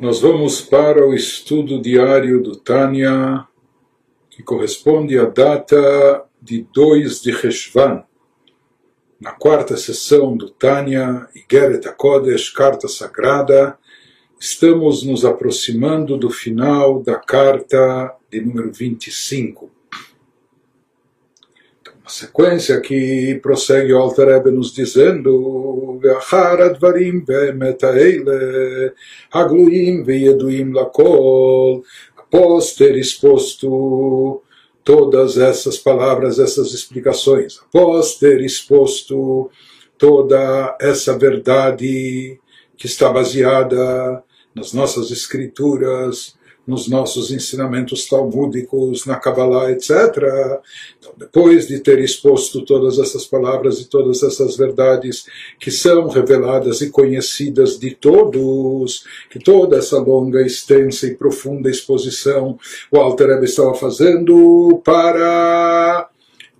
Nós vamos para o estudo diário do Tânia, que corresponde à data de 2 de Reshvan, na quarta sessão do Tânia, Igeret HaKodesh, Carta Sagrada. Estamos nos aproximando do final da carta de número 25. A sequência que prossegue o Alter Rebbe nos dizendo ואחר הדברים באמת האלה הגלויים וידועים לכל após ter exposto todas essas palavras, essas explicações, após ter exposto toda essa verdade que está baseada nas nossas escrituras, nos nossos ensinamentos talmúdicos, na Kabbalah, etc. Então, depois de ter exposto todas essas palavras e todas essas verdades que são reveladas e conhecidas de todos, que toda essa longa, extensa e profunda exposição o Alter estava fazendo para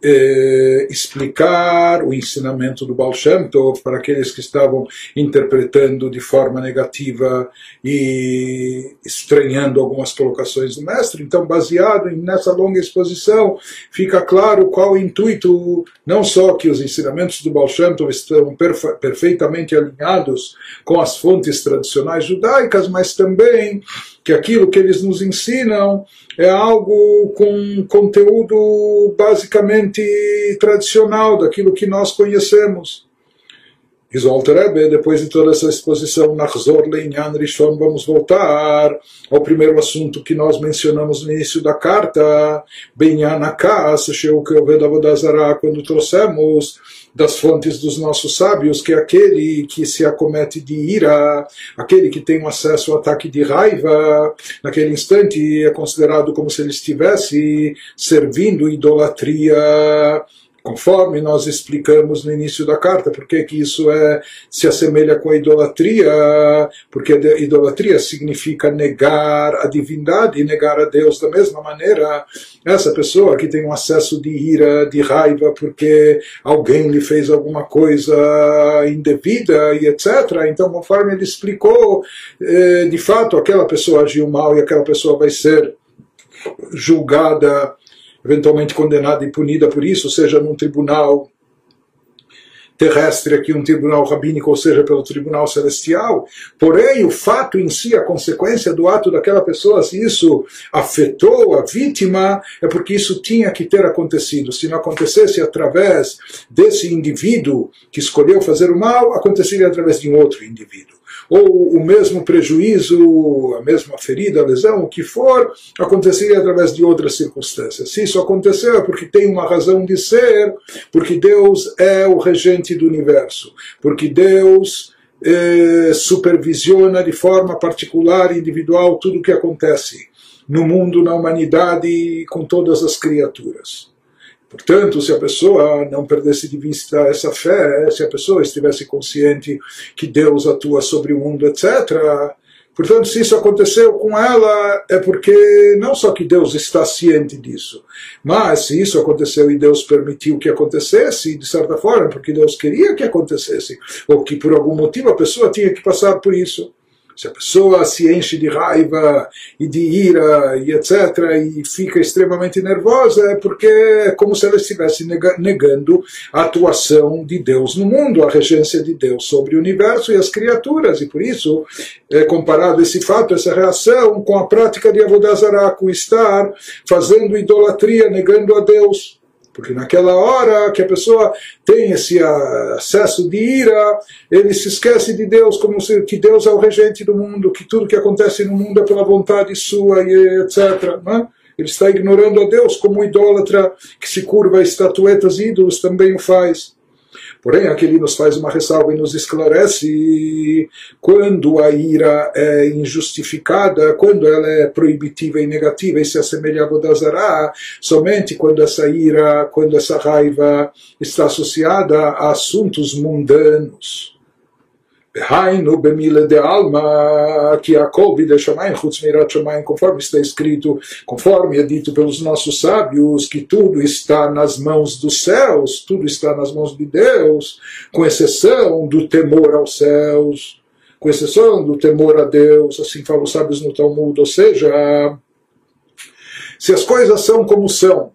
eh, explicar o ensinamento do Baal Shem Tov para aqueles que estavam interpretando de forma negativa e estranhando algumas colocações do mestre. Então, baseado nessa longa exposição, fica claro qual o intuito, não só que os ensinamentos do Baal Shem Tov estão perfe perfeitamente alinhados com as fontes tradicionais judaicas, mas também que aquilo que eles nos ensinam é algo com conteúdo basicamente tradicional, daquilo que nós conhecemos. Diz o Alter Rebbe, depois de toda essa exposição, Nachzor Leinyan Rishon, vamos voltar ao primeiro assunto que nós mencionamos no início da carta, Benyan Akas, Sheuk Oved Avodazara, quando trouxemos das fontes dos nossos sábios, que é aquele que se acomete de ira, aquele que tem um acesso ao ataque de raiva, naquele instante é considerado como se ele estivesse servindo idolatria conforme nós explicamos no início da carta, porque que isso é, se assemelha com a idolatria, porque a idolatria significa negar a divindade, negar a Deus da mesma maneira. Essa pessoa que tem um acesso de ira, de raiva, porque alguém lhe fez alguma coisa indevida e etc. Então, conforme ele explicou, eh, de fato, aquela pessoa agiu mal e aquela pessoa vai ser julgada eventualmente condenada e punida por isso, seja num tribunal terrestre aqui, um tribunal rabínico, ou seja, pelo tribunal celestial. Porém, o fato em si, a consequência do ato daquela pessoa, se isso afetou a vítima, é porque isso tinha que ter acontecido. Se não acontecesse através desse indivíduo que escolheu fazer o mal, aconteceria através de um outro indivíduo ou o mesmo prejuízo, a mesma ferida, a lesão, o que for, aconteceria através de outras circunstâncias. Se isso aconteceu é porque tem uma razão de ser, porque Deus é o regente do universo, porque Deus eh, supervisiona de forma particular e individual tudo o que acontece no mundo, na humanidade, com todas as criaturas. Portanto, se a pessoa não perdesse de vista essa fé, se a pessoa estivesse consciente que Deus atua sobre o mundo, etc., Portanto, se isso aconteceu com ela, é porque não só que Deus está ciente disso, mas se isso aconteceu e Deus permitiu que acontecesse, de certa forma, porque Deus queria que acontecesse, ou que por algum motivo a pessoa tinha que passar por isso. Se a pessoa se enche de raiva e de ira e etc. e fica extremamente nervosa, é porque é como se ela estivesse negando a atuação de Deus no mundo, a regência de Deus sobre o universo e as criaturas. E por isso é comparado esse fato, essa reação, com a prática de Avodazará, com estar fazendo idolatria, negando a Deus. Porque naquela hora que a pessoa tem esse acesso de ira, ele se esquece de Deus, como se que Deus é o regente do mundo, que tudo que acontece no mundo é pela vontade sua, e etc. Né? Ele está ignorando a Deus, como idólatra que se curva a estatuetas ídolos também o faz. Porém, aqui ele nos faz uma ressalva e nos esclarece quando a ira é injustificada, quando ela é proibitiva e negativa e se assemelha a Bodazará, somente quando essa ira, quando essa raiva está associada a assuntos mundanos. Hainu bemile de alma, que Jacob de Shamayim, chutz mirat Shamayim, conforme está escrito, conforme é dito pelos nossos sábios, que tudo está nas mãos dos céus, tudo está nas mãos de Deus, com exceção do temor aos céus. com exceção do temor a Deus, assim falam os sábios no Talmud, ou seja, se as coisas são como são,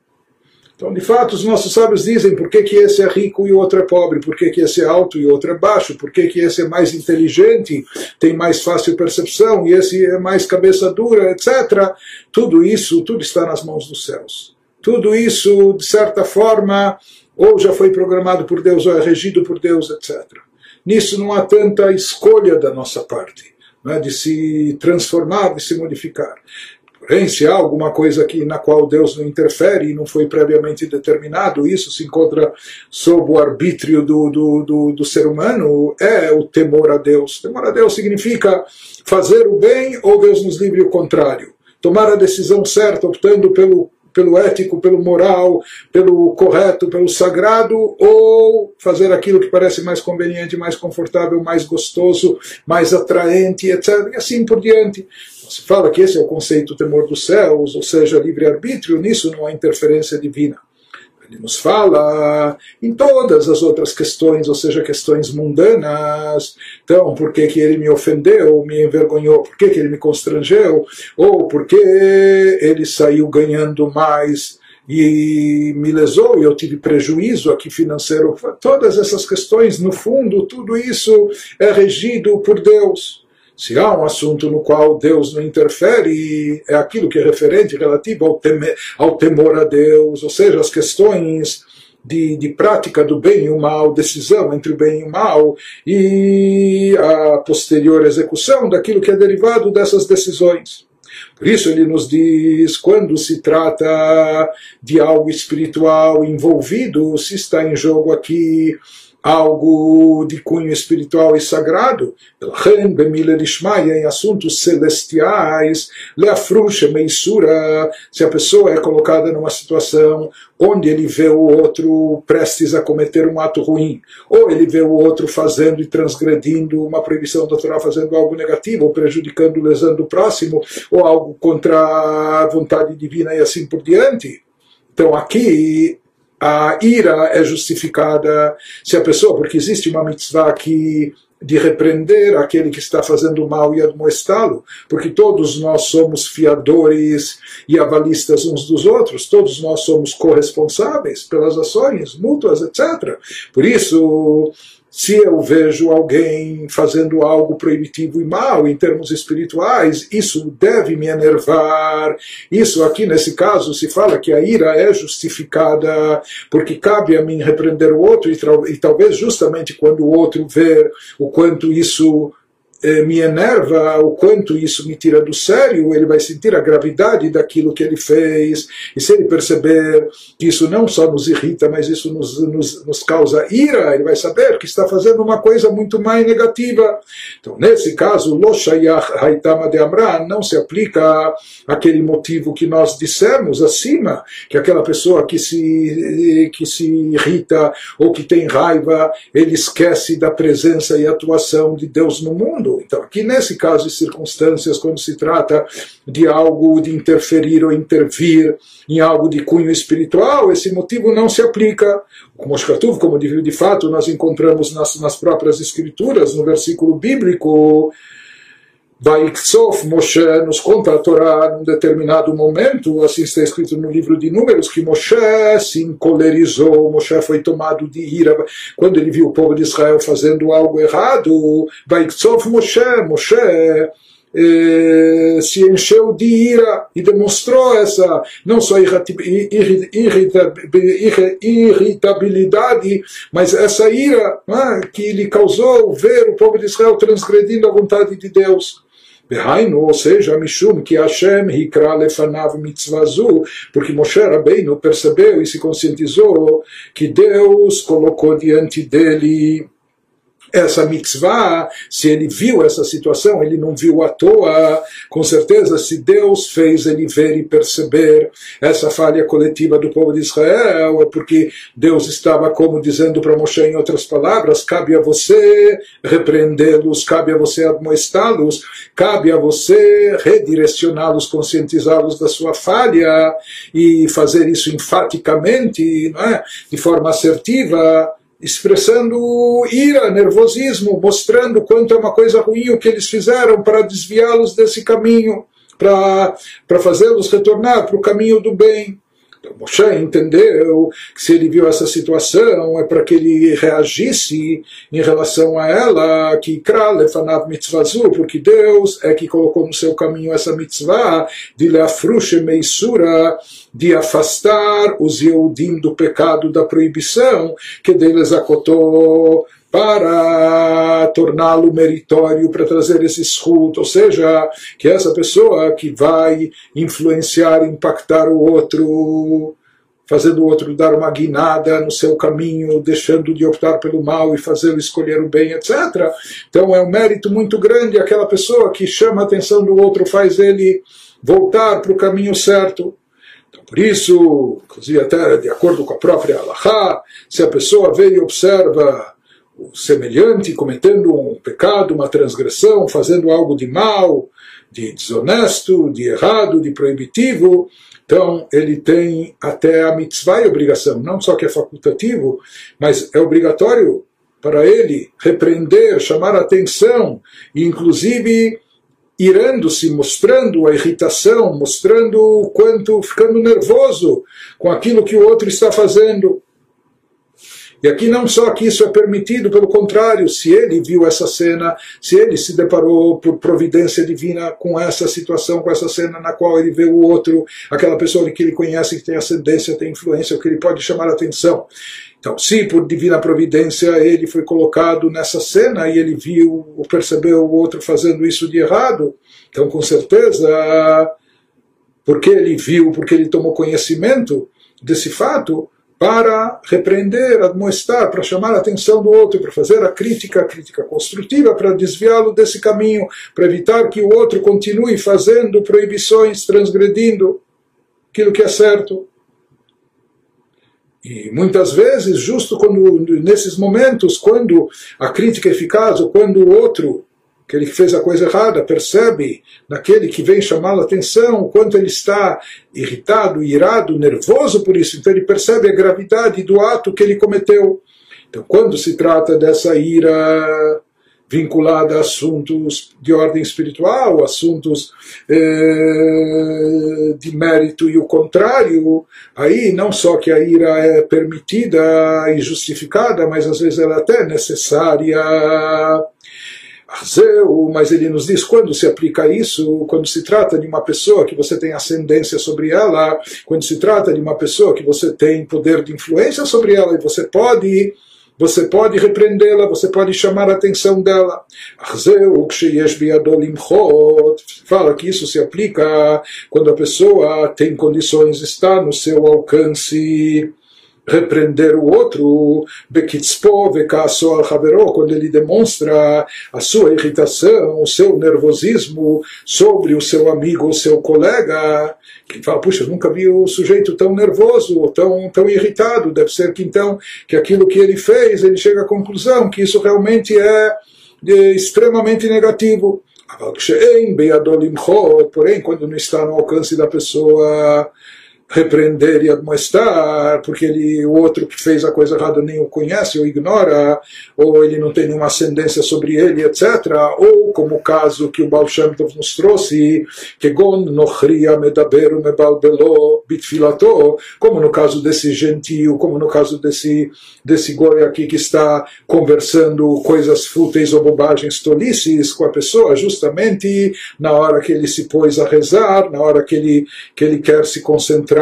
então, de fato, os nossos sábios dizem por que, que esse é rico e o outro é pobre, por que, que esse é alto e o outro é baixo, por que, que esse é mais inteligente, tem mais fácil percepção e esse é mais cabeça dura, etc. Tudo isso, tudo está nas mãos dos céus. Tudo isso, de certa forma, ou já foi programado por Deus, ou é regido por Deus, etc. Nisso não há tanta escolha da nossa parte. Né, de se transformar, de se modificar. Porém, se há alguma coisa aqui na qual Deus não interfere e não foi previamente determinado, isso se encontra sob o arbítrio do, do, do, do ser humano, é o temor a Deus. Temor a Deus significa fazer o bem ou Deus nos livre o contrário. Tomar a decisão certa, optando pelo pelo ético, pelo moral, pelo correto, pelo sagrado, ou fazer aquilo que parece mais conveniente, mais confortável, mais gostoso, mais atraente, etc. E assim por diante. Se fala que esse é o conceito temor dos céus, ou seja, livre-arbítrio, nisso não há interferência divina. Ele nos fala em todas as outras questões, ou seja, questões mundanas. Então, por que, que ele me ofendeu, me envergonhou? Por que, que ele me constrangeu? Ou por que ele saiu ganhando mais e me lesou e eu tive prejuízo aqui financeiro? Todas essas questões, no fundo, tudo isso é regido por Deus. Se há um assunto no qual Deus não interfere, é aquilo que é referente, relativo ao, teme, ao temor a Deus, ou seja, as questões de, de, prática do bem e o mal, decisão entre o bem e o mal, e a posterior execução daquilo que é derivado dessas decisões. Por isso ele nos diz, quando se trata de algo espiritual envolvido, se está em jogo aqui algo de cunho espiritual e sagrado, em assuntos celestiais, leafruxa, meissura, se a pessoa é colocada numa situação onde ele vê o outro prestes a cometer um ato ruim, ou ele vê o outro fazendo e transgredindo uma proibição doutoral, fazendo algo negativo, ou prejudicando, lesando o próximo, ou algo contra a vontade divina e assim por diante. Então aqui a ira é justificada se a pessoa, porque existe uma mitzvah que de repreender aquele que está fazendo mal e admoestá-lo, porque todos nós somos fiadores e avalistas uns dos outros, todos nós somos corresponsáveis pelas ações mútuas, etc. Por isso, se eu vejo alguém fazendo algo proibitivo e mal em termos espirituais, isso deve me enervar. Isso aqui nesse caso se fala que a ira é justificada porque cabe a mim repreender o outro e, e talvez justamente quando o outro ver o quanto isso me enerva, o quanto isso me tira do sério, ele vai sentir a gravidade daquilo que ele fez, e se ele perceber que isso não só nos irrita, mas isso nos, nos, nos causa ira, ele vai saber que está fazendo uma coisa muito mais negativa. Então, nesse caso, Loshayach Haitama de Amran não se aplica aquele motivo que nós dissemos acima, que aquela pessoa que se, que se irrita ou que tem raiva, ele esquece da presença e atuação de Deus no mundo. Então, aqui nesse caso de circunstâncias, quando se trata de algo de interferir ou intervir em algo de cunho espiritual, esse motivo não se aplica. Como Shkatuv, como de fato nós encontramos nas, nas próprias escrituras, no versículo bíblico, Vaiktsof Moshe nos conta a Torá num determinado momento, assim está escrito no livro de Números, que Moshe se encolerizou, Moshe foi tomado de ira quando ele viu o povo de Israel fazendo algo errado. Vaiktsof Moshe, Moshe eh, se encheu de ira e demonstrou essa não só irritabilidade, mas essa ira é, que lhe causou ver o povo de Israel transgredindo a vontade de Deus. Behainu, ou seja, Mishum, que Hashem hikra lefanav mitzvazu, porque Moshe Rabbeinu percebeu e se conscientizou que Deus colocou diante dele essa mitzvah, se ele viu essa situação, ele não viu à toa. Com certeza, se Deus fez ele ver e perceber essa falha coletiva do povo de Israel, é porque Deus estava como dizendo para Moshe em outras palavras: cabe a você repreendê-los, cabe a você admoestá-los, cabe a você redirecioná-los, conscientizá-los da sua falha e fazer isso enfaticamente, é? de forma assertiva expressando ira, nervosismo, mostrando quanto é uma coisa ruim o que eles fizeram para desviá-los desse caminho, para fazê-los retornar para o caminho do bem. Então Moshe entendeu que se ele viu essa situação é para que ele reagisse em relação a ela, que lefanav mitzvazu, porque Deus é que colocou no seu caminho essa mitzvah de leafrushe meisura, de afastar os Yehudim do pecado da proibição, que deles acotou para torná-lo meritório, para trazer esse escudo, ou seja, que essa pessoa que vai influenciar, impactar o outro, fazendo o outro dar uma guinada no seu caminho, deixando de optar pelo mal e fazê-lo escolher o bem, etc. Então é um mérito muito grande aquela pessoa que chama a atenção do outro, faz ele voltar para o caminho certo. Então, por isso, inclusive até de acordo com a própria Allahá, se a pessoa vê e observa semelhante cometendo um pecado, uma transgressão, fazendo algo de mal, de desonesto, de errado, de proibitivo, então ele tem até a mitzvah e obrigação, não só que é facultativo, mas é obrigatório para ele repreender, chamar atenção e inclusive irando-se, mostrando a irritação, mostrando o quanto ficando nervoso com aquilo que o outro está fazendo. E aqui não só que isso é permitido, pelo contrário, se ele viu essa cena, se ele se deparou por providência divina com essa situação, com essa cena na qual ele vê o outro, aquela pessoa que ele conhece, que tem ascendência, tem influência, que ele pode chamar a atenção. Então, se por divina providência ele foi colocado nessa cena e ele viu ou percebeu o outro fazendo isso de errado, então com certeza, porque ele viu, porque ele tomou conhecimento desse fato, para repreender, admoestar, para chamar a atenção do outro, para fazer a crítica, a crítica construtiva, para desviá-lo desse caminho, para evitar que o outro continue fazendo proibições, transgredindo aquilo que é certo. E muitas vezes, justo quando, nesses momentos, quando a crítica é eficaz, ou quando o outro aquele que fez a coisa errada percebe naquele que vem chamá-lo atenção o quanto ele está irritado, irado, nervoso por isso. Então ele percebe a gravidade do ato que ele cometeu. Então, quando se trata dessa ira vinculada a assuntos de ordem espiritual, assuntos eh, de mérito e o contrário, aí não só que a ira é permitida e justificada, mas às vezes ela é até necessária mas ele nos diz quando se aplica isso, quando se trata de uma pessoa que você tem ascendência sobre ela, quando se trata de uma pessoa que você tem poder de influência sobre ela e você pode você pode repreendê-la, você pode chamar a atenção dela. Fala que isso se aplica quando a pessoa tem condições, está no seu alcance repreender o outro, quando ele demonstra a sua irritação, o seu nervosismo sobre o seu amigo, o seu colega, que fala, puxa, eu nunca vi o sujeito tão nervoso, tão, tão irritado, deve ser que então, que aquilo que ele fez, ele chega à conclusão que isso realmente é, é extremamente negativo. Porém, quando não está no alcance da pessoa repreender e admoestar, porque ele, o outro que fez a coisa errada nem o conhece ou ignora, ou ele não tem nenhuma ascendência sobre ele, etc. Ou, como o caso que o Baal Shem Tov nos trouxe, que Gon nochria medaberu mebalbelo bitfilato, como no caso desse gentio, como no caso desse, desse goi aqui que está conversando coisas fúteis ou bobagens tolices com a pessoa, justamente na hora que ele se pôs a rezar, na hora que ele, que ele quer se concentrar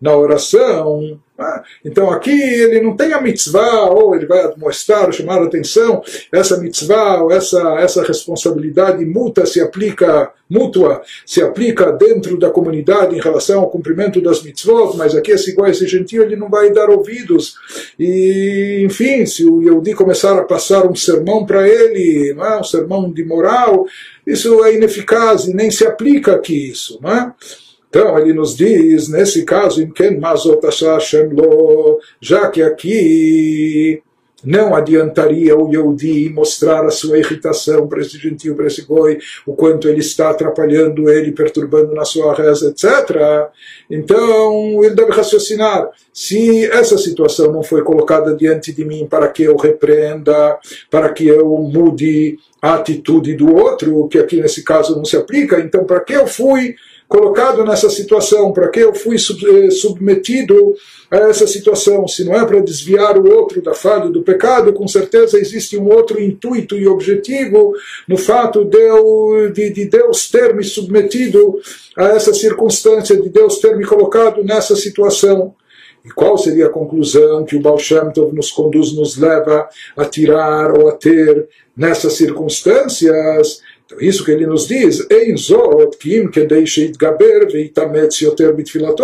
na oração. Né? Então aqui ele não tem a mitzvah, ou ele vai mostrar, chamar a atenção, essa mitzvah, ou essa, essa responsabilidade mútua se aplica, mútua, se aplica dentro da comunidade em relação ao cumprimento das mitzvot, mas aqui esse igual esse gentil ele não vai dar ouvidos. E, enfim, se o Yehudi começar a passar um sermão para ele, não é? um sermão de moral, isso é ineficaz e nem se aplica aqui isso. Não é? Então ele nos diz, nesse caso, já que aqui não adiantaria o Yehudi mostrar a sua irritação para esse gentio, para esse goi, o quanto ele está atrapalhando ele, perturbando na sua reza, etc. Então, ele deve raciocinar. Se essa situação não foi colocada diante de mim para que eu repreenda, para que eu mude a atitude do outro, que aqui nesse caso não se aplica, então para que eu fui colocado nessa situação, para que eu fui eh, submetido a essa situação. Se não é para desviar o outro da falha do pecado, com certeza existe um outro intuito e objetivo no fato de, eu, de, de Deus ter me submetido a essa circunstância, de Deus ter me colocado nessa situação. E qual seria a conclusão que o Baal Shem Tov nos conduz, nos leva a tirar ou a ter nessas circunstâncias? Então, isso que ele nos diz,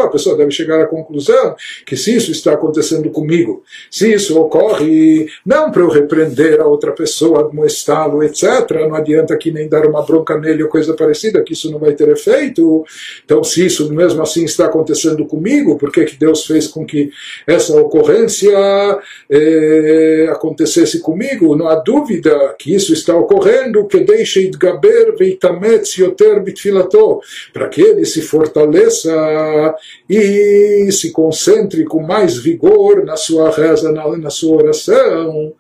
a pessoa deve chegar à conclusão que se isso está acontecendo comigo, se isso ocorre, não para eu repreender a outra pessoa, admoestá-lo, etc., não adianta aqui nem dar uma bronca nele ou coisa parecida, que isso não vai ter efeito. Então, se isso mesmo assim está acontecendo comigo, por que, que Deus fez com que essa ocorrência eh, acontecesse comigo? Não há dúvida que isso está ocorrendo, que deixe de yitkaber veitametz yoter bitfilato, para que ele se fortaleça e se concentre com mais vigor na sua reza, na, na sua oração.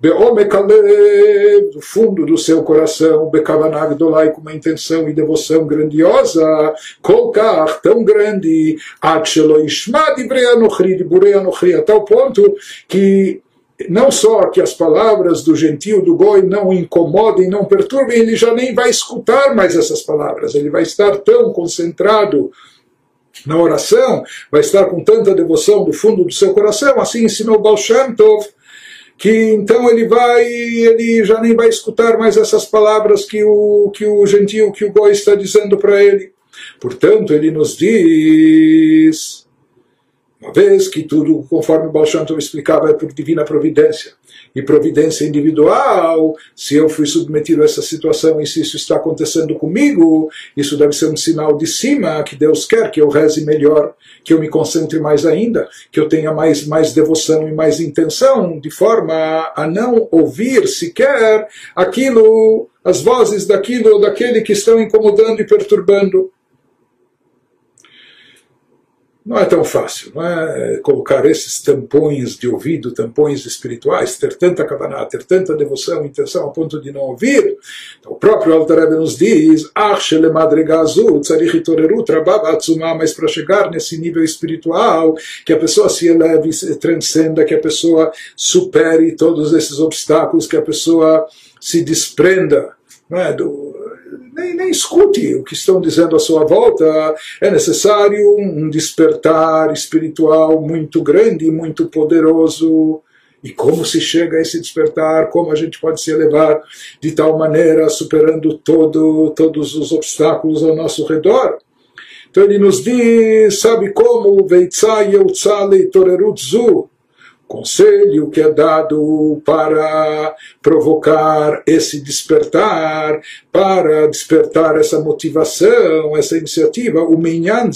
Beomekalev, do fundo do seu coração, Bekavanag Dolai, com uma intenção e devoção grandiosa, Kolkar, tão grande, Atcheloishmad a tal ponto que não só que as palavras do gentil do goi não incomodem, não perturbem, ele já nem vai escutar mais essas palavras, ele vai estar tão concentrado na oração, vai estar com tanta devoção do fundo do seu coração, assim ensinou Baal Shem Tov, que então ele vai, ele já nem vai escutar mais essas palavras que o, que o gentil, que o goi está dizendo para ele. Portanto, ele nos diz uma vez que tudo, conforme o Baal explicava, é por divina providência e providência individual, se eu fui submetido a essa situação e se isso está acontecendo comigo, isso deve ser um sinal de cima que Deus quer que eu reze melhor, que eu me concentre mais ainda, que eu tenha mais, mais devoção e mais intenção, de forma a não ouvir sequer aquilo, as vozes daquilo ou daquele que estão incomodando e perturbando. Não é tão fácil, não é colocar esses tampões de ouvido, tampões espirituais, ter tanta kavaná, ter tanta devoção, intenção, a ponto de não ouvir. Então, o próprio Alter nos diz, mas para chegar nesse nível espiritual, que a pessoa se eleve, se transcenda, que a pessoa supere todos esses obstáculos, que a pessoa se desprenda não é, do, nem, nem escute o que estão dizendo à sua volta. É necessário um despertar espiritual muito grande, muito poderoso. E como se chega a esse despertar, como a gente pode se elevar de tal maneira, superando todo, todos os obstáculos ao nosso redor. Então ele nos diz, sabe como? Veitzai eutzale torerutzu conselho que é dado para provocar esse despertar, para despertar essa motivação, essa iniciativa, o Minyan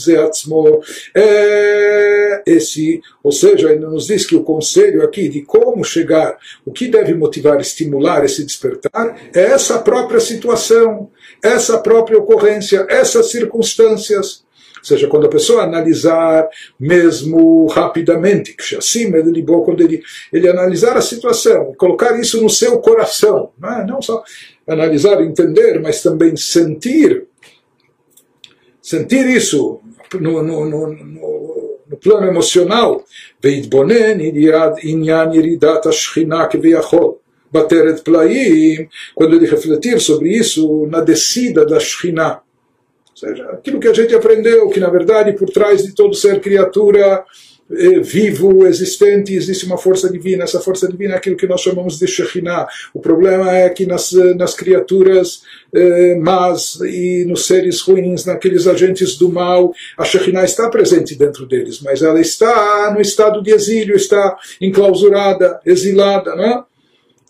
é esse, ou seja, ele nos diz que o conselho aqui de como chegar, o que deve motivar, estimular esse despertar, é essa própria situação, essa própria ocorrência, essas circunstâncias. Seja, quando a pessoa analisar mesmo rapidamente, que assim, quando ele, ele analisar a situação, colocar isso no seu coração, não, é? não só analisar, entender, mas também sentir, sentir isso no, no, no, no, no plano emocional, quando ele refletir sobre isso na descida da Shekhinah, ou seja, aquilo que a gente aprendeu, que na verdade por trás de todo ser criatura eh, vivo, existente, existe uma força divina. Essa força divina é aquilo que nós chamamos de Shekhinah. O problema é que nas, nas criaturas eh, más e nos seres ruins, naqueles agentes do mal, a Shekhinah está presente dentro deles, mas ela está no estado de exílio, está enclausurada, exilada, não é?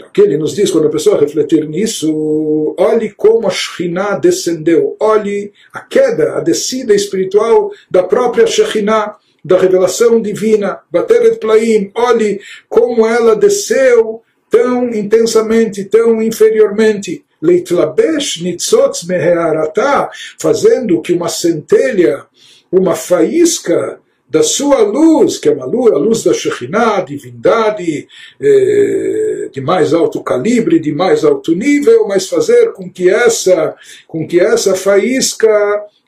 O que ele nos diz quando a pessoa refletir nisso, olhe como a Shekhinah descendeu, olhe a queda, a descida espiritual da própria Shekhinah, da revelação divina. Bateret Plaim, olhe como ela desceu tão intensamente, tão inferiormente. Leitlabesh nitzotz mehearata, fazendo que uma centelha, uma faísca da sua luz, que é uma luz, a luz da Shekhinah, divindade eh, de mais alto calibre, de mais alto nível, mas fazer com que essa, com que essa faísca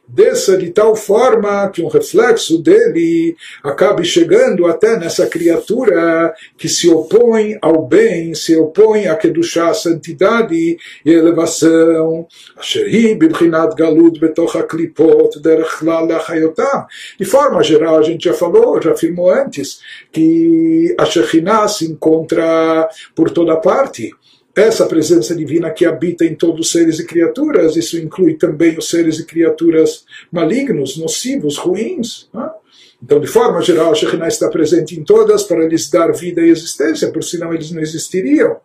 desça de tal forma que um reflexo dele acabe chegando até nessa criatura que se opõe ao bem, se opõe a Kedushá, a santidade e elevação. De forma geral, a gente já falou, já afirmou antes, que a Shekhinah se encontra por toda parte essa presença divina que habita em todos os seres e criaturas, isso inclui também os seres e criaturas malignos, nocivos, ruins. Né? Então, de forma geral, a Shekhinah está presente em todas para lhes dar vida e existência, por senão eles não existiriam.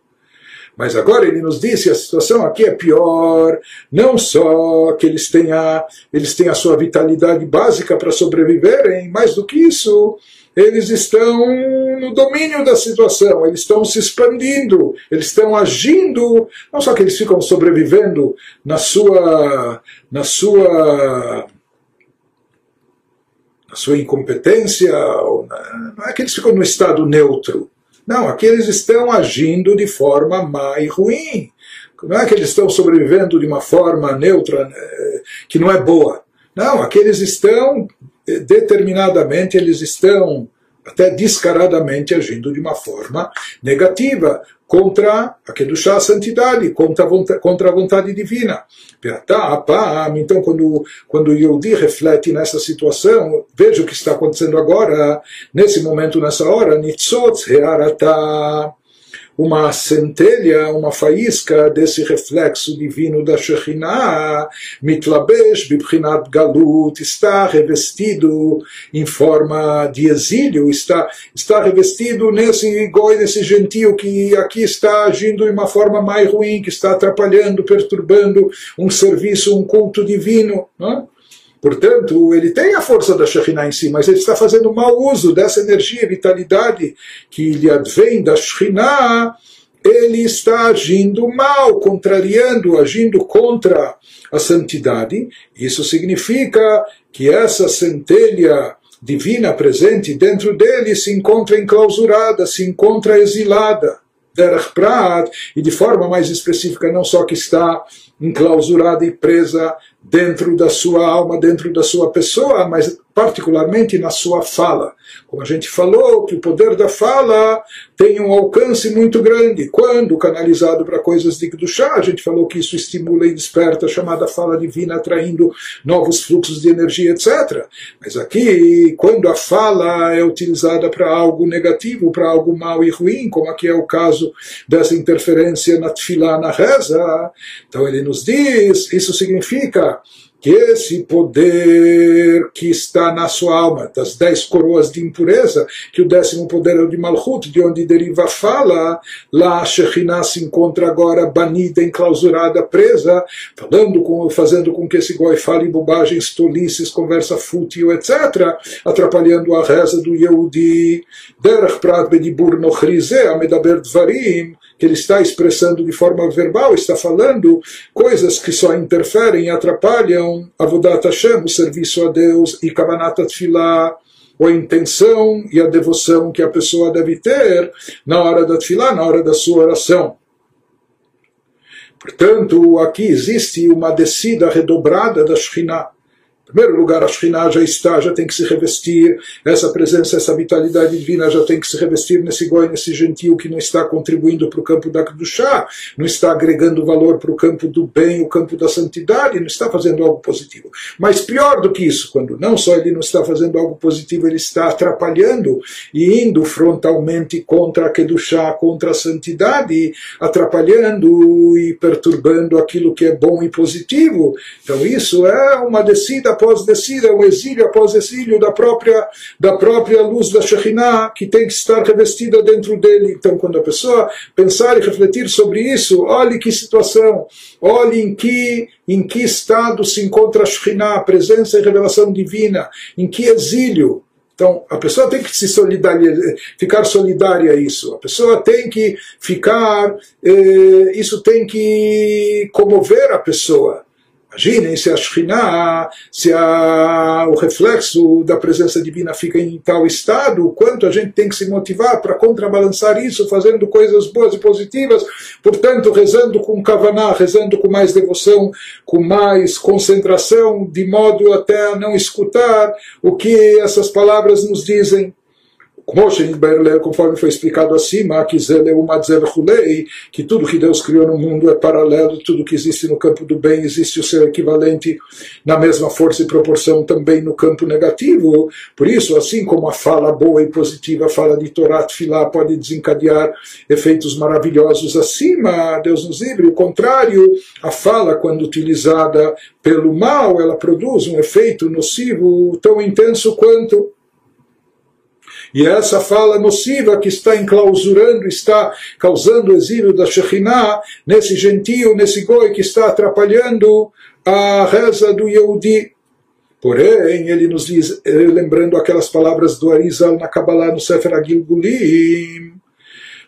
Mas agora ele nos disse a situação aqui é pior, não só que eles têm a, eles têm a sua vitalidade básica para sobreviverem, mais do que isso, eles estão no domínio da situação, eles estão se expandindo, eles estão agindo, não só que eles ficam sobrevivendo na sua na sua na sua incompetência, não é que eles ficam no estado neutro. Não, aqui eles estão agindo de forma má e ruim. Não é que eles estão sobrevivendo de uma forma neutra, eh, que não é boa. Não, aqui eles estão determinadamente eles estão até descaradamente agindo de uma forma negativa contra a Kedushá, santidade, contra a vontade, contra a vontade divina. Então, quando, quando Yehudi reflete nessa situação, veja o que está acontecendo agora, nesse momento, nessa hora, Nitzot Hearata uma centelha, uma faísca desse reflexo divino da Shekhinah, mitlabesh bibchinat galut, está revestido em forma de exílio, está, está revestido nesse goi, nesse gentio que aqui está agindo de uma forma mais ruim, que está atrapalhando, perturbando um serviço, um culto divino. Não é? Portanto, ele tem a força da Shekhinah em si, mas ele está fazendo mau uso dessa energia e vitalidade que lhe advém da Shekhinah, ele está agindo mal, contrariando, agindo contra a santidade. Isso significa que essa centelha divina presente dentro dele se encontra enclausurada, se encontra exilada. E de forma mais específica, não só que está enclausurada e presa dentro da sua alma, dentro da sua pessoa, mas particularmente na sua fala. Como a gente falou, que o poder da fala tem um alcance muito grande. Quando canalizado para coisas de chá, a gente falou que isso estimula e desperta a chamada fala divina, atraindo novos fluxos de energia, etc. Mas aqui, quando a fala é utilizada para algo negativo, para algo mau e ruim, como aqui é o caso dessa interferência na tefilá, na reza, então ele nos diz, isso significa que esse poder que está na sua alma, das dez coroas de impureza, que o décimo poder é o de Malchut, de onde deriva a fala, lá a Shekhinah se encontra agora banida, enclausurada, presa, falando com, fazendo com que esse goi fale bobagens, tolices, conversa fútil, etc., atrapalhando a reza do Yehudi, derech prat bedibur nochrize, amedaber dvarim, que ele está expressando de forma verbal, está falando coisas que só interferem e atrapalham a Vodat Hashem, o serviço a Deus, e Kavanat Tfilah, ou a intenção e a devoção que a pessoa deve ter na hora da Tfilah, na hora da sua oração. Portanto, aqui existe uma descida redobrada da Shekhinah primeiro lugar, a Shekhinah já está, já tem que se revestir, essa presença, essa vitalidade divina já tem que se revestir nesse goi, nesse gentil que não está contribuindo para o campo da chá, não está agregando valor para o campo do bem, o campo da santidade, não está fazendo algo positivo. Mas pior do que isso, quando não só ele não está fazendo algo positivo, ele está atrapalhando e indo frontalmente contra a chá, contra a santidade, atrapalhando e perturbando aquilo que é bom e positivo. Então isso é uma descida após descida, um exílio após exílio da própria, da própria luz da Shekhinah, que tem que estar revestida dentro dele. Então, quando a pessoa pensar e refletir sobre isso, olhe que situação, olhe em que, em que estado se encontra a Shekhinah, a presença e revelação divina, em que exílio Então, a pessoa tem que se solidarizar, ficar solidária a isso. A pessoa tem que ficar, eh, isso tem que comover a pessoa. Imaginem se a Shekhinah, se a, o reflexo da presença divina fica em tal estado, o quanto a gente tem que se motivar para contrabalançar isso, fazendo coisas boas e positivas, portanto, rezando com kavaná, rezando com mais devoção, com mais concentração, de modo até a não escutar o que essas palavras nos dizem conforme foi explicado acima, que tudo que Deus criou no mundo é paralelo, tudo que existe no campo do bem existe o seu equivalente na mesma força e proporção também no campo negativo. Por isso, assim como a fala boa e positiva, a fala de Torá Tfilá pode desencadear efeitos maravilhosos acima, Deus nos livre. O contrário, a fala, quando utilizada pelo mal, ela produz um efeito nocivo tão intenso quanto e essa fala nociva que está enclausurando, está causando o exílio da Shekhinah nesse gentio, nesse goi que está atrapalhando a reza do Yehudi. Porém, ele nos diz, eh, lembrando aquelas palavras do Arizal na Kabbalah, no Sefer Agilgulim,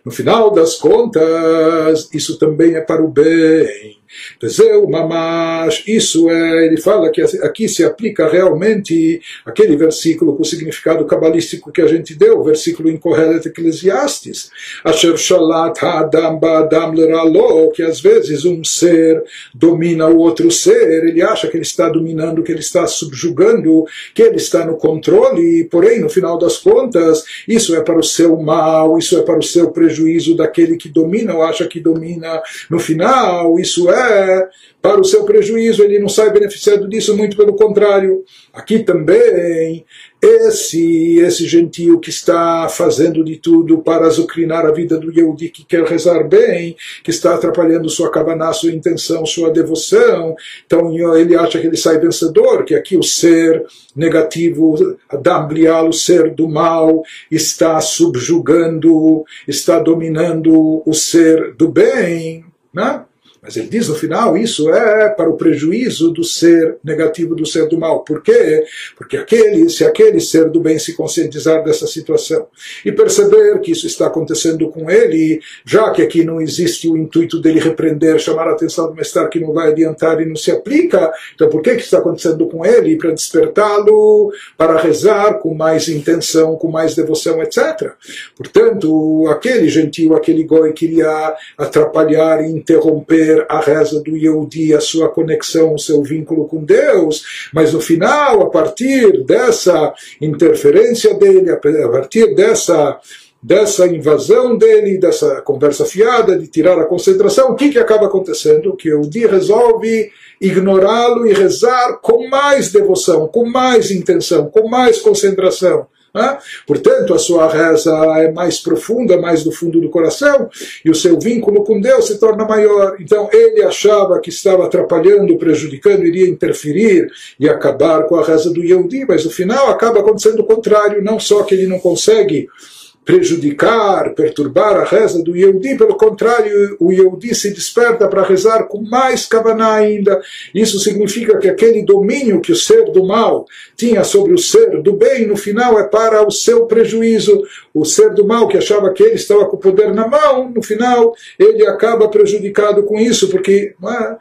no final das contas, isso também é para o bem. Vezeu mamash, isso é, ele fala que aqui se aplica realmente aquele versículo com o significado cabalístico que a gente deu, o versículo em Kohelet Eclesiastes. Asher shalat ha'adam ba'adam leralo, que às vezes um ser domina o outro ser, ele acha que ele está dominando, que ele está subjugando, que ele está no controle, porém, no final das contas, isso é para o seu mal, isso é para o seu prejuízo daquele que domina ou acha que domina. No final, isso é é para o seu prejuízo, ele não sai beneficiado disso, muito pelo contrário. Aqui também, esse, esse gentio que está fazendo de tudo para azucrinar a vida do Yehudi, que quer rezar bem, que está atrapalhando sua kavaná, sua intenção, sua devoção, então ele acha que ele sai vencedor, que aqui o ser negativo, Adam Blial, o ser do mal, está subjugando, está dominando o ser do bem, né? Mas ele diz no final, isso é para o prejuízo do ser negativo, do ser do mal. Por quê? Porque aquele, se aquele ser do bem se conscientizar dessa situação e perceber que isso está acontecendo com ele, já que aqui não existe o intuito dele repreender, chamar a atenção do mestre que não vai adiantar e não se aplica, então por que, que está acontecendo com ele? Para despertá-lo, para rezar com mais intenção, com mais devoção, etc. Portanto, aquele gentil, aquele goi queria atrapalhar e interromper a reza do Yehudi, a sua conexão, o seu vínculo com Deus, mas no final, a partir dessa interferência dele, a partir dessa dessa invasão dele, dessa conversa fiada, de tirar a concentração, o que, que acaba acontecendo? Que o Di resolve ignorá-lo e rezar com mais devoção, com mais intenção, com mais concentração. Né? Portanto, a sua reza é mais profunda, mais do fundo do coração, e o seu vínculo com Deus se torna maior. Então, ele achava que estava atrapalhando, prejudicando, iria interferir e acabar com a reza do Yehudi, mas no final acaba acontecendo o contrário, não só que ele não consegue prejudicar, perturbar a reza do Yehudi, pelo contrário, o Yehudi se desperta para rezar com mais kavaná ainda. Isso significa que aquele domínio que o ser do mal tinha sobre o ser do bem, no final é para o seu prejuízo. O ser do mal que achava que ele estava com o poder na mão, no final ele acaba prejudicado com isso, porque é,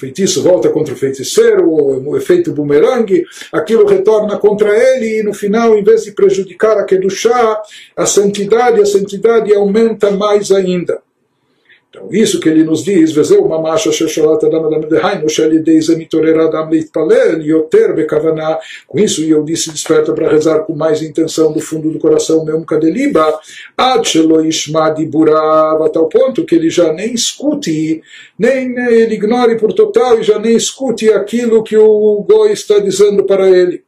feitiço volta contra o feiticeiro, o efeito bumerangue, aquilo retorna contra ele e no final, em vez de prejudicar a Kedushá, a santidade, a santidade aumenta mais ainda. Então, isso que ele nos diz, vezeu mamasha shesholat adam adam dehainu shalidei zemitorer adam leitpalel yoter bekavaná. Com isso, eu disse desperta para rezar com mais intenção do fundo do coração, meu kadeliba, ad ishma a tal ponto que ele já nem escute, nem né, ele ignore por total e já nem escute aquilo que o Goi está dizendo para ele.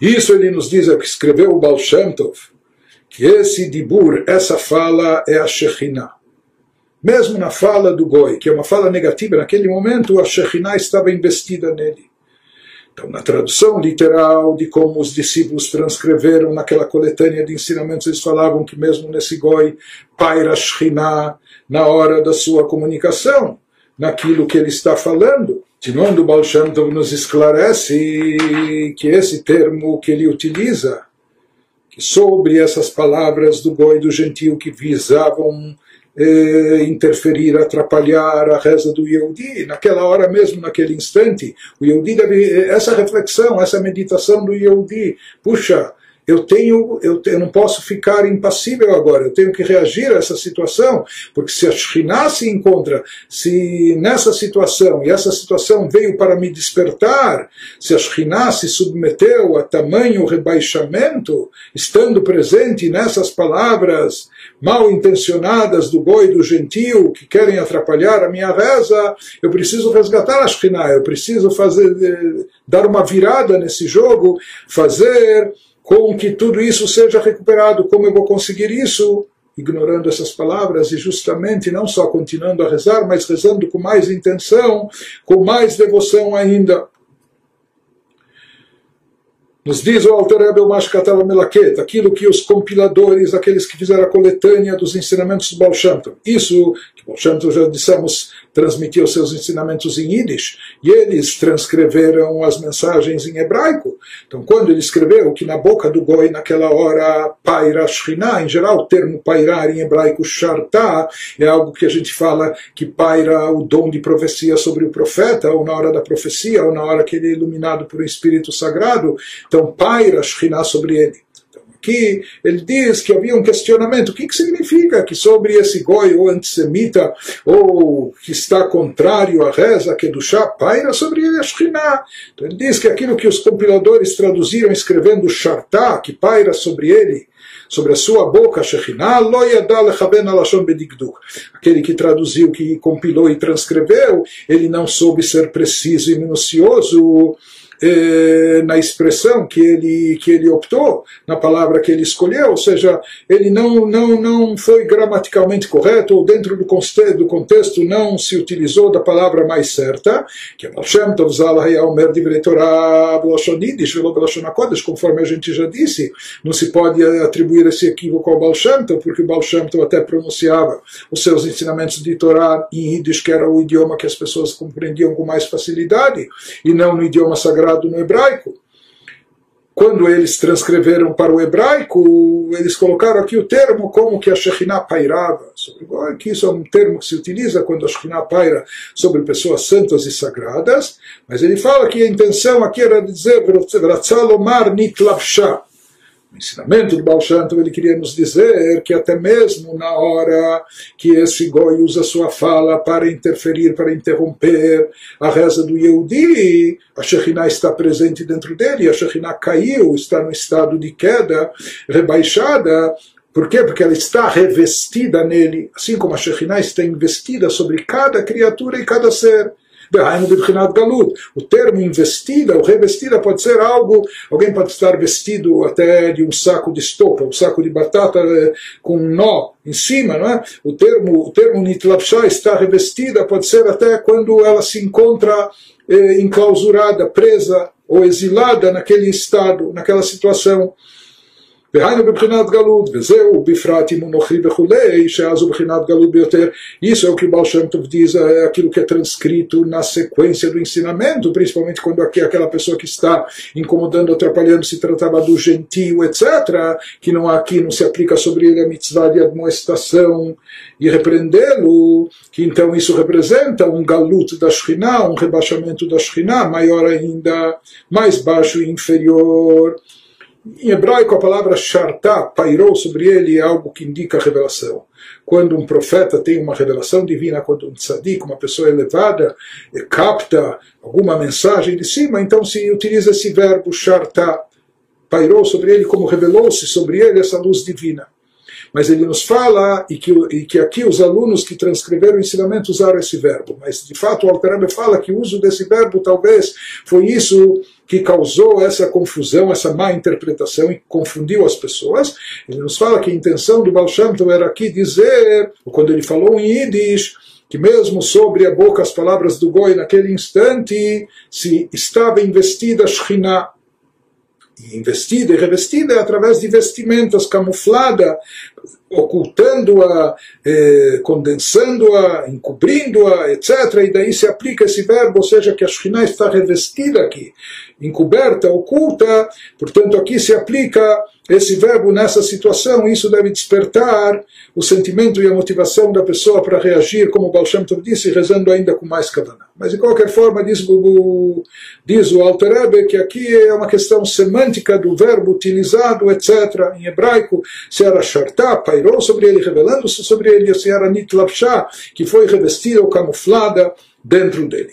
Isso ele nos diz, é que escreveu o Baal Shem Tov, que esse dibur, essa fala é a Shekhinah. Mesmo na fala do Goi, que é uma fala negativa, naquele momento a Shekhinah estava investida nele. Então, na tradução literal de como os discípulos transcreveram naquela coletânea de ensinamentos, eles falavam que mesmo nesse Goi, paira Shekhinah na hora da sua comunicação, naquilo que ele está falando. Continuando, Baal Shem Tov nos esclarece que esse termo que ele utiliza, que sobre essas palavras do goi do gentil que visavam eh, interferir, atrapalhar a reza do Yehudi, naquela hora mesmo, naquele instante, o Yehudi deve, essa reflexão, essa meditação do Yehudi, puxa, eu tenho, eu, eu não posso ficar impassível agora, eu tenho que reagir a essa situação, porque se a Shekhinah se encontra, se nessa situação, e essa situação veio para me despertar, se a Shekhinah se submeteu a tamanho rebaixamento, estando presente nessas palavras mal intencionadas do boi do gentil, que querem atrapalhar a minha reza, eu preciso resgatar a Shekhinah, eu preciso fazer, eh, dar uma virada nesse jogo, fazer com que tudo isso seja recuperado. Como eu vou conseguir isso? Ignorando essas palavras e justamente não só continuando a rezar, mas rezando com mais intenção, com mais devoção ainda. Nos diz o Alter Rebbe Melaket, aquilo que os compiladores, aqueles que fizeram a coletânea dos ensinamentos do Baal Shem. Isso, que Baal Shem já dissemos, transmitiu seus ensinamentos em Yiddish, e eles transcreveram as mensagens em hebraico. Então, quando ele escreveu que na boca do Goi, naquela hora, paira shchina, em geral, o termo pairar em hebraico, sharta, é algo que a gente fala que paira o dom de profecia sobre o profeta, ou na hora da profecia, ou na hora que ele é iluminado por um Espírito Sagrado. Então, paira shchina sobre ele que ele diz que havia um questionamento. O que, que significa que sobre esse goi ou antissemita ou que está contrário à reza, que do chá, paira sobre ele a Shekhinah. Então ele diz que aquilo que os compiladores traduziram escrevendo Shartá, que paira sobre ele, sobre a sua boca, Shekhinah, lo yadal lechaben alashon bedigduk. Aquele que traduziu, que compilou e transcreveu, ele não soube ser preciso e minucioso eh, na expressão que ele, que ele optou, na palavra que ele escolheu, ou seja, ele não, não, não foi gramaticalmente correto, ou dentro do contexto, do contexto não se utilizou da palavra mais certa, que é Shem Tov Zala Omer Divrei Torah Belashonidish Velo Belashonakodesh, conforme a gente já disse, não se pode atribuir esse equívoco ao Baal porque o Baal até pronunciava os seus ensinamentos de Torá em Yiddish, que era o idioma que as pessoas compreendiam com mais facilidade, e não no idioma sagrado no hebraico. Quando eles transcreveram para o hebraico, eles colocaram aqui o termo como que a Shekhinah pairava. Que isso é um termo que se utiliza quando a Shekhinah paira sobre pessoas santas e sagradas, mas ele fala que a intenção aqui era dizer Vratzalomar nitlapshah o ensinamento do Baal Shem ele queria nos dizer que até mesmo na hora que esse goi usa sua fala para interferir, para interromper a reza do Yehudi, a Shekhinah está presente dentro dele, a Shekhinah caiu, está no estado de queda, rebaixada, por quê? Porque ela está revestida nele, assim como a Shekhinah está investida sobre cada criatura e cada ser. O termo investida ou revestida pode ser algo, alguém pode estar vestido até de um saco de estopa, um saco de batata com um nó em cima, não é? O termo, o termo nitlapshá está revestida, pode ser até quando ela se encontra eh, enclausurada, presa ou exilada naquele estado, naquela situação. והיינו בבחינת גלות, וזהו בפרט אם הוא נוכרי וכולי, שאז הוא בבחינת גלות ביותר. Isso é o que o Baal Shem Tov diz, é aquilo que é transcrito na sequência do ensinamento, principalmente quando aqui aquela pessoa que está incomodando, atrapalhando, se tratava do gentio, etc., que não aqui não se aplica sobre ele a mitzvah de admoestação e repreendê-lo, que então isso representa um galut da Shekhinah, um rebaixamento da Shekhinah, maior ainda, mais baixo e inferior. Em hebraico, a palavra shartá, pairou sobre ele, é algo que indica revelação. Quando um profeta tem uma revelação divina, quando um tzadik, uma pessoa elevada, capta alguma mensagem de cima, então se utiliza esse verbo shartá, pairou sobre ele, como revelou-se sobre ele essa luz divina. Mas ele nos fala, e que, e que aqui os alunos que transcreveram o ensinamento usaram esse verbo, mas de fato o Altarame fala que o uso desse verbo talvez foi isso que causou essa confusão, essa má interpretação e confundiu as pessoas. Ele nos fala que a intenção do Baal Shem era aqui dizer, quando ele falou em Yiddish, que mesmo sobre a boca as palavras do Goi naquele instante, se estava investida Shekhinah, investida e revestida é através de vestimentas, camuflada, ocultando-a, eh, condensando-a, encobrindo-a, etc. E daí se aplica esse verbo, ou seja, que a Shekhinah está revestida aqui, encoberta, oculta, portanto aqui se aplica esse verbo nessa situação, isso deve despertar o sentimento e a motivação da pessoa para reagir, como o Baal Shem Tov disse, rezando ainda com mais kavaná. Mas de qualquer forma, diz o, diz o Alter Rebbe que aqui é uma questão semântica do verbo utilizado, etc. Em hebraico, se era shartá, pairou sobre ele, revelando-se sobre ele, se era nitlapshá, que foi revestida ou camuflada dentro dele.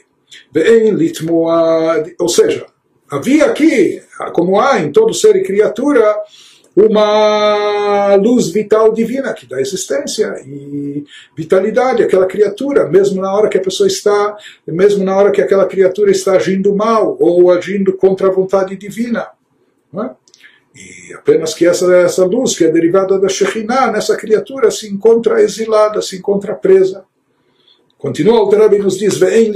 Ou seja, havia aqui, como há em todo ser e criatura, uma luz vital divina que dá existência e vitalidade àquela criatura, mesmo na hora que a pessoa está, mesmo na hora que aquela criatura está agindo mal ou agindo contra a vontade divina. É? E apenas que essa, essa luz, que é derivada da Shekhinah, nessa criatura se encontra exilada, se encontra presa. Continua o Rebbe nos diz, im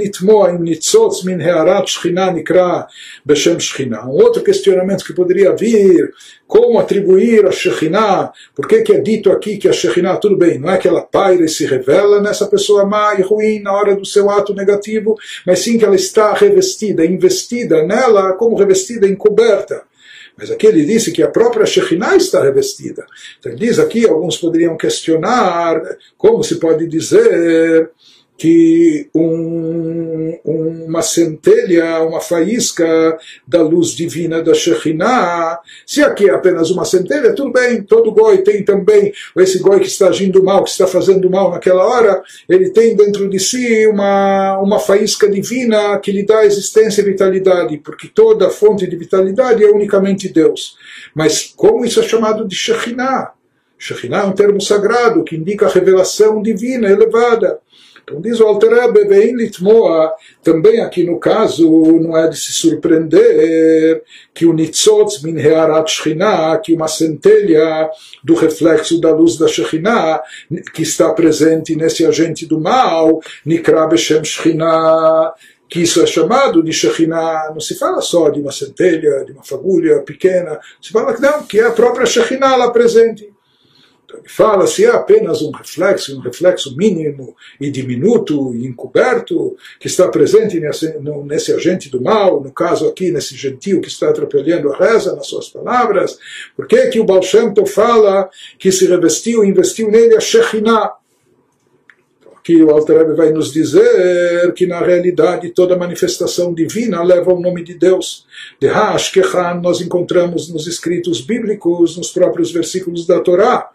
min hearat shchina nikra shchina. Um outro questionamento que poderia vir, como atribuir a Shekhinah, por que, que é dito aqui que a Shekhinah, tudo bem, não é que ela paira e se revela nessa pessoa má e ruim na hora do seu ato negativo, mas sim que ela está revestida, investida nela como revestida, encoberta. Mas aqui ele disse que a própria Shekhinah está revestida. Então ele diz aqui, alguns poderiam questionar, como se pode dizer que um, uma centelha, uma faísca da luz divina da Shekhinah, se aqui é apenas uma centelha, tudo bem, todo goi tem também, esse goi que está agindo mal, que está fazendo mal naquela hora, ele tem dentro de si uma, uma faísca divina que lhe dá existência e vitalidade, porque toda fonte de vitalidade é unicamente Deus. Mas como isso é chamado de Shekhinah? Shekhinah é um termo sagrado que indica a revelação divina elevada. Então diz o Alterebe, Vein Litmoa, também aqui no caso não é de se surpreender que o Nitzotz min Hearat Shekhinah, que uma centelha do reflexo da luz da Shekhinah, que está presente nesse agente do mal, Nikra Beshem Shekhinah, que isso é chamado de Shekhinah, não se fala só de uma centelha, de uma fagulha pequena, se fala que não, que é a própria Shekhinah lá presente. Fala se é apenas um reflexo, um reflexo mínimo e diminuto e encoberto que está presente nesse, nesse agente do mal, no caso aqui, nesse gentil que está atrapalhando a reza nas suas palavras. Por que, que o Baal Shem fala que se revestiu e investiu nele a Shekhinah? Aqui o Alter vai nos dizer que na realidade toda manifestação divina leva o nome de Deus. De Hashkechan nós encontramos nos escritos bíblicos, nos próprios versículos da Torá.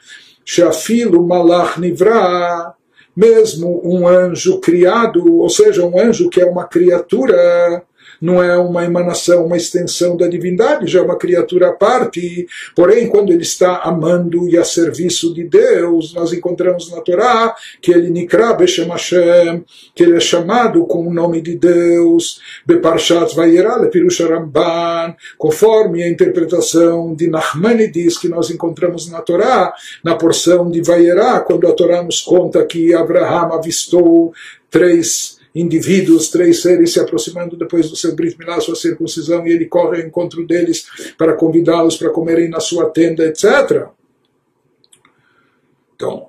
Shafilo Malach Nivra, mesmo um anjo criado, ou seja, um anjo que é uma criatura, não é uma emanação, uma extensão da divindade, já é uma criatura à parte. Porém, quando ele está amando e a serviço de Deus, nós encontramos na Torá que ele Nikra Beshem Hashem, que ele é chamado com o nome de Deus, Beparshat Vayera Lepirusha Ramban, conforme a interpretação de Nachmanides que nós encontramos na Torá, na porção de Vayera, quando a Torá nos conta que Abraham avistou três indivíduos, três seres se aproximando depois do seu Brit Milá, sua circuncisão, e ele corre ao encontro deles para convidá-los para comerem na sua tenda, etc. Então,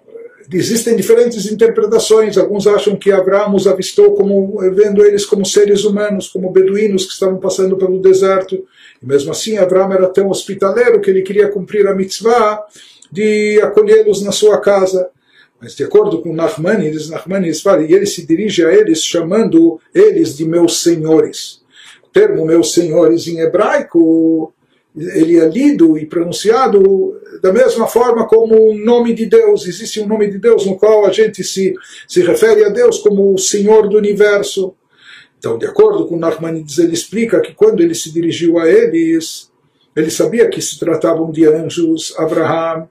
existem diferentes interpretações. Alguns acham que Abraão os avistou como vendo eles como seres humanos, como beduínos que estavam passando pelo deserto. E mesmo assim, Abraão era tão hospitaleiro que ele queria cumprir a mitzvah de acolhê-los na sua casa. Mas de acordo com Nachmanides, Nachmanides fala, e ele se dirige a eles chamando eles de meus senhores. O termo meus senhores em hebraico, ele é lido e pronunciado da mesma forma como um nome de Deus. Existe um nome de Deus no qual a gente se, se refere a Deus como o Senhor do Universo. Então, de acordo com Nachmanides, ele explica que quando ele se dirigiu a eles, ele sabia que se tratavam de anjos, Abraham,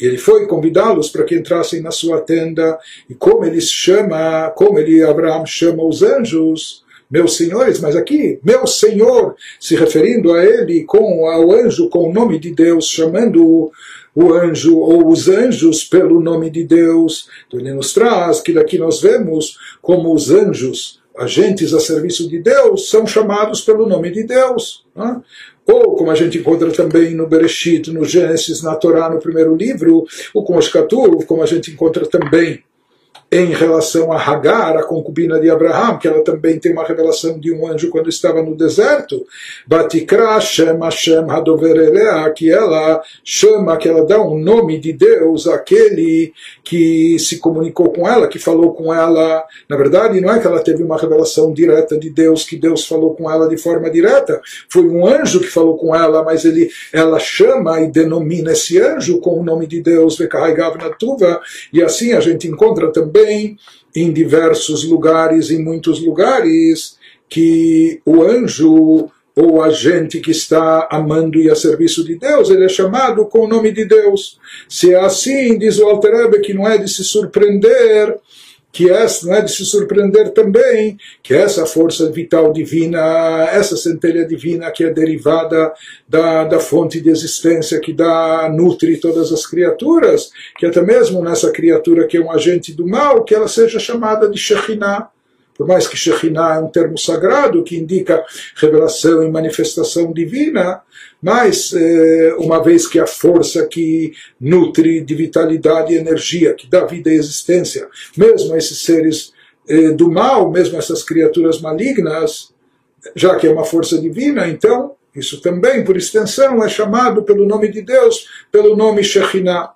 e ele foi convidá-los para que entrassem na sua tenda. E como ele chama, como ele, Abraão, chama os anjos, meus senhores, mas aqui, meu senhor, se referindo a ele com ao anjo com o nome de Deus, chamando o anjo ou os anjos pelo nome de Deus. Então ele nos traz que daqui nós vemos como os anjos, agentes a serviço de Deus, são chamados pelo nome de Deus. Né? Ou como a gente encontra também no Bereshit, no Gênesis, na Torá, no primeiro livro, o Komoshkatu, como a gente encontra também em relação a Hagar, a concubina de Abraão, que ela também tem uma revelação de um anjo quando estava no deserto. Batikra Hashem Hashem Hadover que ela chama, que ela dá um nome de Deus àquele que se comunicou com ela, que falou com ela. Na verdade, não é que ela teve uma revelação direta de Deus, que Deus falou com ela de forma direta. Foi um anjo que falou com ela, mas ele, ela chama e denomina esse anjo com o nome de Deus, Vekahaigav Natuva, e assim a gente encontra também também em diversos lugares, em muitos lugares, que o anjo ou a gente que está amando e a serviço de Deus, ele é chamado com o nome de Deus. Se é assim, diz o Alter que não é de se surpreender que essa não é de se surpreender também que essa força vital divina, essa centelha divina que é derivada da, da fonte de existência que dá, nutre todas as criaturas, que até mesmo nessa criatura que é um agente do mal, que ela seja chamada de Shekhinah. Por mais que Shekhinah é um termo sagrado que indica revelação e manifestação divina, mas, eh, uma vez que a força que nutre de vitalidade e energia, que dá vida e existência, mesmo esses seres eh, do mal, mesmo essas criaturas malignas, já que é uma força divina, então isso também, por extensão, é chamado pelo nome de Deus, pelo nome Shekhinah.